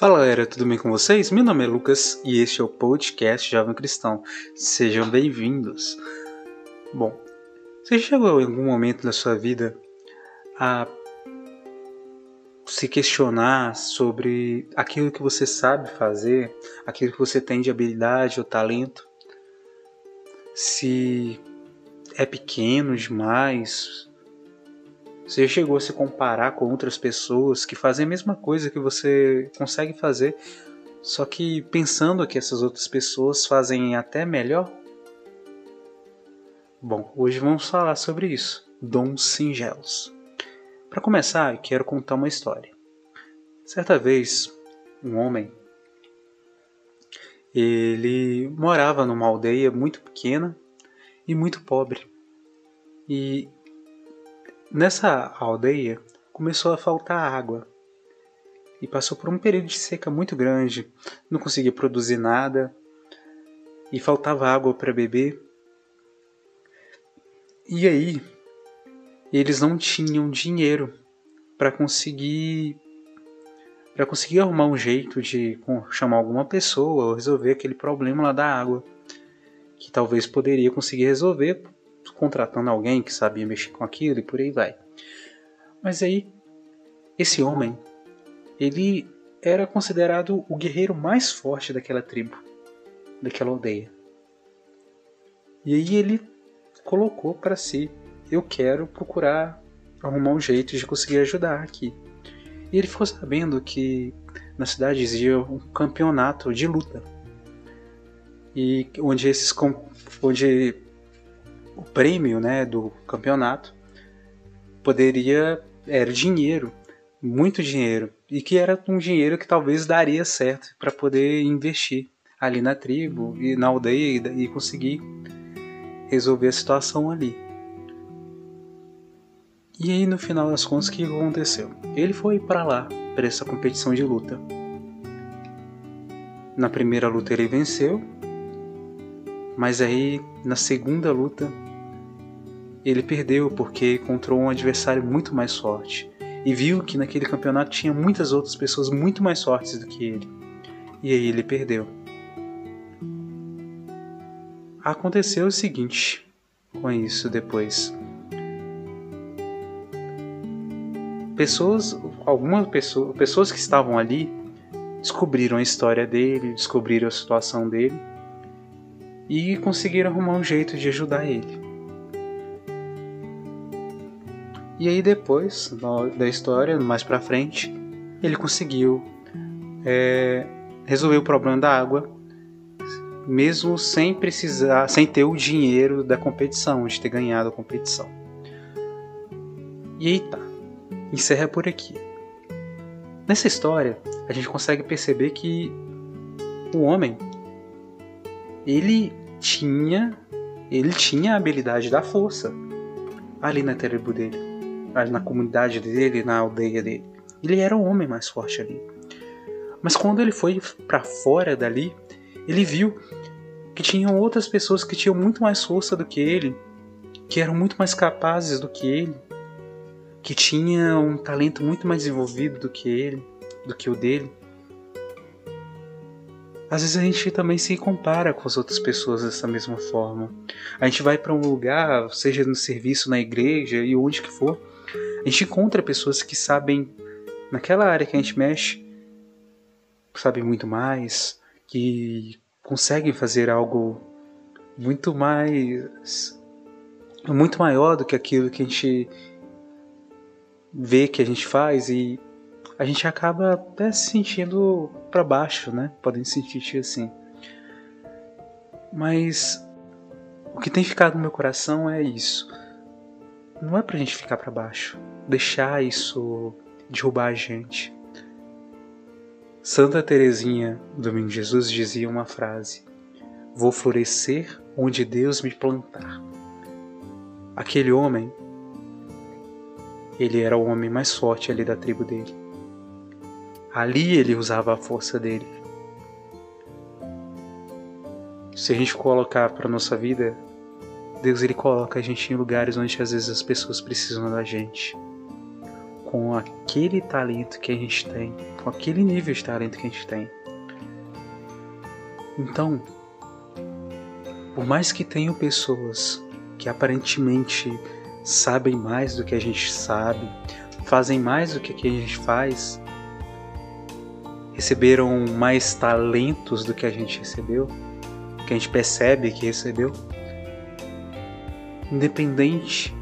Fala galera, tudo bem com vocês? Meu nome é Lucas e este é o podcast Jovem Cristão. Sejam bem-vindos. Bom, você chegou em algum momento da sua vida a se questionar sobre aquilo que você sabe fazer, aquilo que você tem de habilidade ou talento? Se é pequeno demais, você chegou a se comparar com outras pessoas que fazem a mesma coisa que você consegue fazer, só que pensando que essas outras pessoas fazem até melhor? Bom, hoje vamos falar sobre isso, dons singelos. Para começar, quero contar uma história. Certa vez, um homem ele morava numa aldeia muito pequena e muito pobre. E Nessa aldeia começou a faltar água. E passou por um período de seca muito grande, não conseguia produzir nada. E faltava água para beber. E aí eles não tinham dinheiro para conseguir para conseguir arrumar um jeito de chamar alguma pessoa ou resolver aquele problema lá da água, que talvez poderia conseguir resolver contratando alguém que sabia mexer com aquilo e por aí vai. Mas aí, esse homem, ele era considerado o guerreiro mais forte daquela tribo, daquela aldeia. E aí ele colocou para si: eu quero procurar arrumar um jeito de conseguir ajudar aqui. E ele ficou sabendo que na cidade existia um campeonato de luta. E onde esses onde o prêmio né, do campeonato poderia era dinheiro, muito dinheiro, e que era um dinheiro que talvez daria certo para poder investir ali na tribo e na aldeia e, e conseguir resolver a situação ali. E aí no final das contas o que aconteceu? Ele foi para lá para essa competição de luta. Na primeira luta ele venceu, mas aí na segunda luta ele perdeu porque encontrou um adversário muito mais forte e viu que naquele campeonato tinha muitas outras pessoas muito mais fortes do que ele. E aí ele perdeu. Aconteceu o seguinte com isso depois. Pessoas, algumas pessoas, pessoas que estavam ali descobriram a história dele, descobriram a situação dele e conseguiram arrumar um jeito de ajudar ele. E aí depois da história, mais pra frente, ele conseguiu é, resolver o problema da água, mesmo sem precisar, sem ter o dinheiro da competição, de ter ganhado a competição. E aí tá, encerra por aqui. Nessa história, a gente consegue perceber que o homem ele tinha ele tinha a habilidade da força ali na tribo dele na comunidade dele, na aldeia dele. Ele era o homem mais forte ali. Mas quando ele foi para fora dali, ele viu que tinham outras pessoas que tinham muito mais força do que ele, que eram muito mais capazes do que ele, que tinham um talento muito mais desenvolvido do que ele, do que o dele. Às vezes a gente também se compara com as outras pessoas dessa mesma forma. A gente vai para um lugar, seja no serviço, na igreja e onde que for, a gente encontra pessoas que sabem, naquela área que a gente mexe, sabem muito mais, que conseguem fazer algo muito mais. muito maior do que aquilo que a gente vê que a gente faz e a gente acaba até se sentindo para baixo, né? Podem se sentir assim. Mas o que tem ficado no meu coração é isso não é pra gente ficar para baixo, deixar isso derrubar a gente. Santa Teresinha do Jesus dizia uma frase: Vou florescer onde Deus me plantar. Aquele homem, ele era o homem mais forte ali da tribo dele. Ali ele usava a força dele. Se a gente colocar para nossa vida Deus ele coloca a gente em lugares onde às vezes as pessoas precisam da gente. com aquele talento que a gente tem, com aquele nível de talento que a gente tem. Então, por mais que tenham pessoas que aparentemente sabem mais do que a gente sabe, fazem mais do que a gente faz, receberam mais talentos do que a gente recebeu, que a gente percebe que recebeu, independente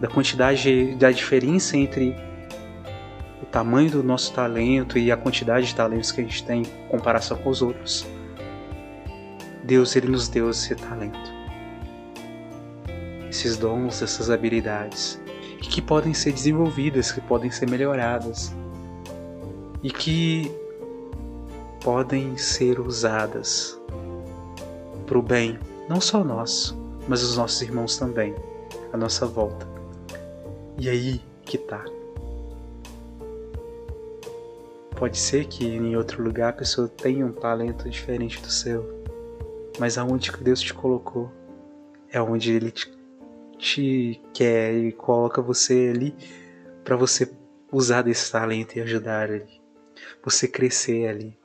da quantidade, da diferença entre o tamanho do nosso talento e a quantidade de talentos que a gente tem em comparação com os outros. Deus ele nos deu esse talento, esses dons, essas habilidades, que podem ser desenvolvidas, que podem ser melhoradas e que podem ser usadas para o bem, não só nosso, mas os nossos irmãos também, à nossa volta. E aí que tá. Pode ser que em outro lugar a pessoa tenha um talento diferente do seu, mas aonde que Deus te colocou é onde Ele te, te quer e coloca você ali para você usar desse talento e ajudar ali, você crescer ali.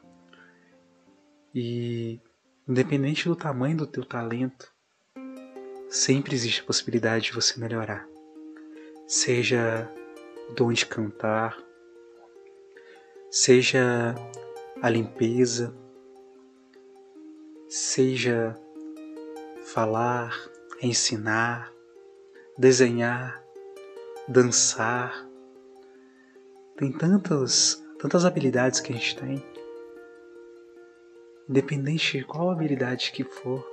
E independente do tamanho do teu talento, sempre existe a possibilidade de você melhorar. Seja o dom de cantar, seja a limpeza, seja falar, ensinar, desenhar, dançar. Tem tantas, tantas habilidades que a gente tem. Independente de qual habilidade que for,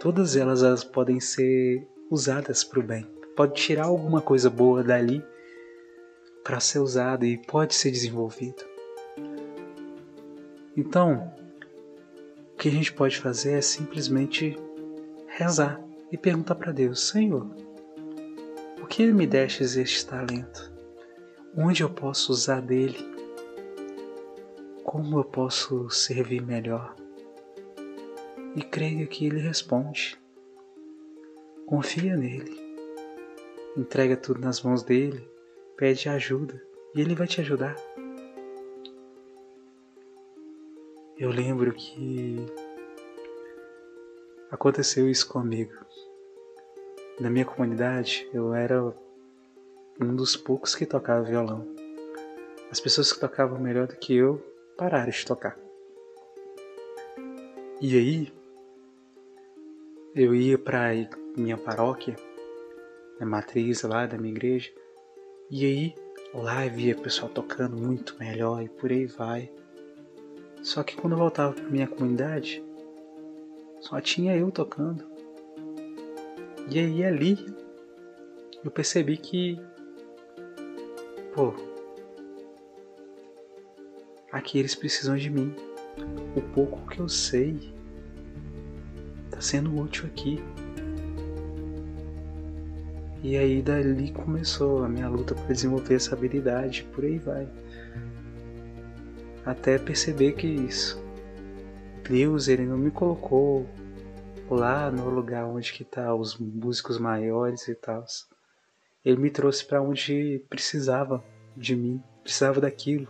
todas elas, elas podem ser usadas para o bem. Pode tirar alguma coisa boa dali para ser usado e pode ser desenvolvido. Então, o que a gente pode fazer é simplesmente rezar e perguntar para Deus: Senhor, por que me destes este talento? Onde eu posso usar dele? Como eu posso servir melhor? E creia que ele responde. Confia nele. Entrega tudo nas mãos dele, pede ajuda e ele vai te ajudar. Eu lembro que aconteceu isso comigo. Na minha comunidade, eu era um dos poucos que tocava violão. As pessoas que tocavam melhor do que eu pararam de tocar. E aí, eu ia para minha paróquia, na matriz lá da minha igreja, e aí lá via pessoal tocando muito melhor e por aí vai. Só que quando eu voltava para minha comunidade, só tinha eu tocando. E aí ali eu percebi que, pô, aqui eles precisam de mim. O pouco que eu sei tá sendo útil aqui. E aí dali começou a minha luta para desenvolver essa habilidade, por aí vai até perceber que isso. Deus ele não me colocou lá no lugar onde que tá os músicos maiores e tal. Ele me trouxe para onde precisava de mim, precisava daquilo,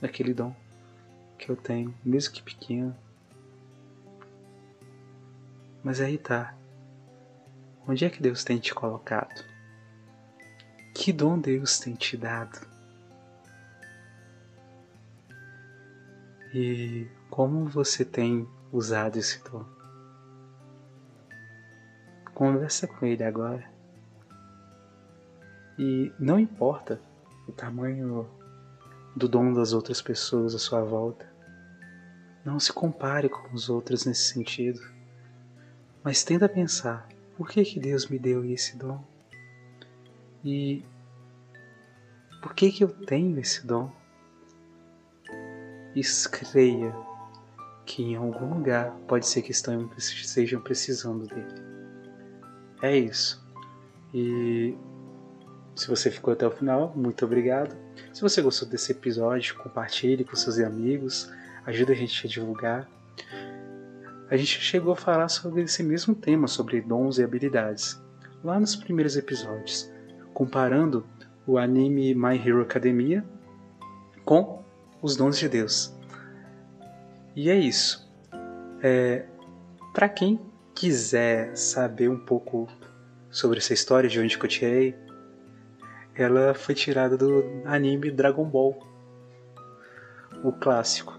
daquele dom que eu tenho, mesmo que pequeno. Mas aí tá. Onde é que Deus tem te colocado? Que dom Deus tem te dado? E como você tem usado esse dom? Conversa com ele agora. E não importa o tamanho do dom das outras pessoas à sua volta. Não se compare com os outros nesse sentido. Mas tenta pensar, por que que Deus me deu esse dom? E por que que eu tenho esse dom? creia que em algum lugar pode ser que estejam precisando dele. É isso. E se você ficou até o final, muito obrigado. Se você gostou desse episódio, compartilhe com seus amigos, ajuda a gente a divulgar. A gente chegou a falar sobre esse mesmo tema, sobre dons e habilidades, lá nos primeiros episódios, comparando o anime My Hero Academia com os dons de Deus. E é isso. É, Para quem quiser saber um pouco sobre essa história, de onde eu tirei, ela foi tirada do anime Dragon Ball, o clássico.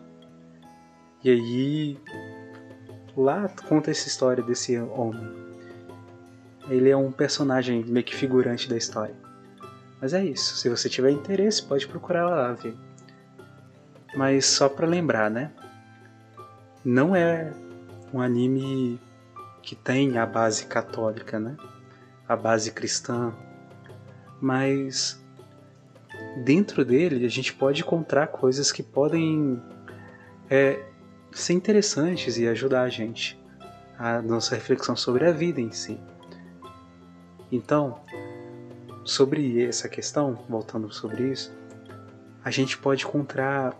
E aí, lá conta essa história desse homem. Ele é um personagem meio que figurante da história. Mas é isso, se você tiver interesse, pode procurar lá ver. Mas só para lembrar, né? Não é um anime que tem a base católica, né? A base cristã, mas dentro dele a gente pode encontrar coisas que podem é, ser interessantes e ajudar a gente a nossa reflexão sobre a vida em si. Então, sobre essa questão, voltando sobre isso, a gente pode encontrar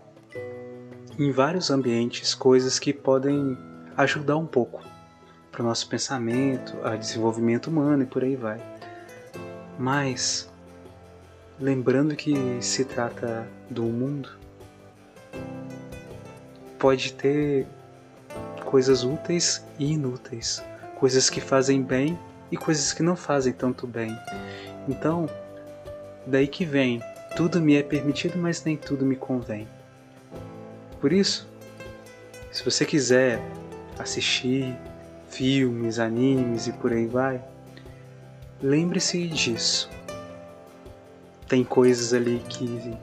em vários ambientes coisas que podem ajudar um pouco para o nosso pensamento, a desenvolvimento humano e por aí vai. Mas, lembrando que se trata do mundo, pode ter coisas úteis e inúteis, coisas que fazem bem e coisas que não fazem tanto bem. Então, daí que vem, tudo me é permitido, mas nem tudo me convém. Por isso, se você quiser assistir filmes, animes e por aí vai, lembre-se disso. Tem coisas ali que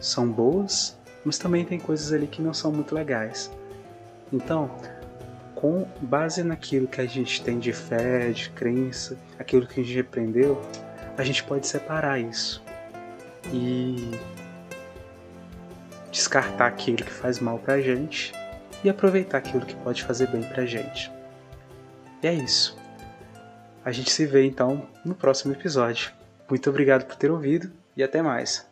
são boas, mas também tem coisas ali que não são muito legais. Então, com base naquilo que a gente tem de fé, de crença, aquilo que a gente aprendeu, a gente pode separar isso e descartar aquilo que faz mal pra gente e aproveitar aquilo que pode fazer bem pra gente. E é isso. A gente se vê então no próximo episódio. Muito obrigado por ter ouvido e até mais.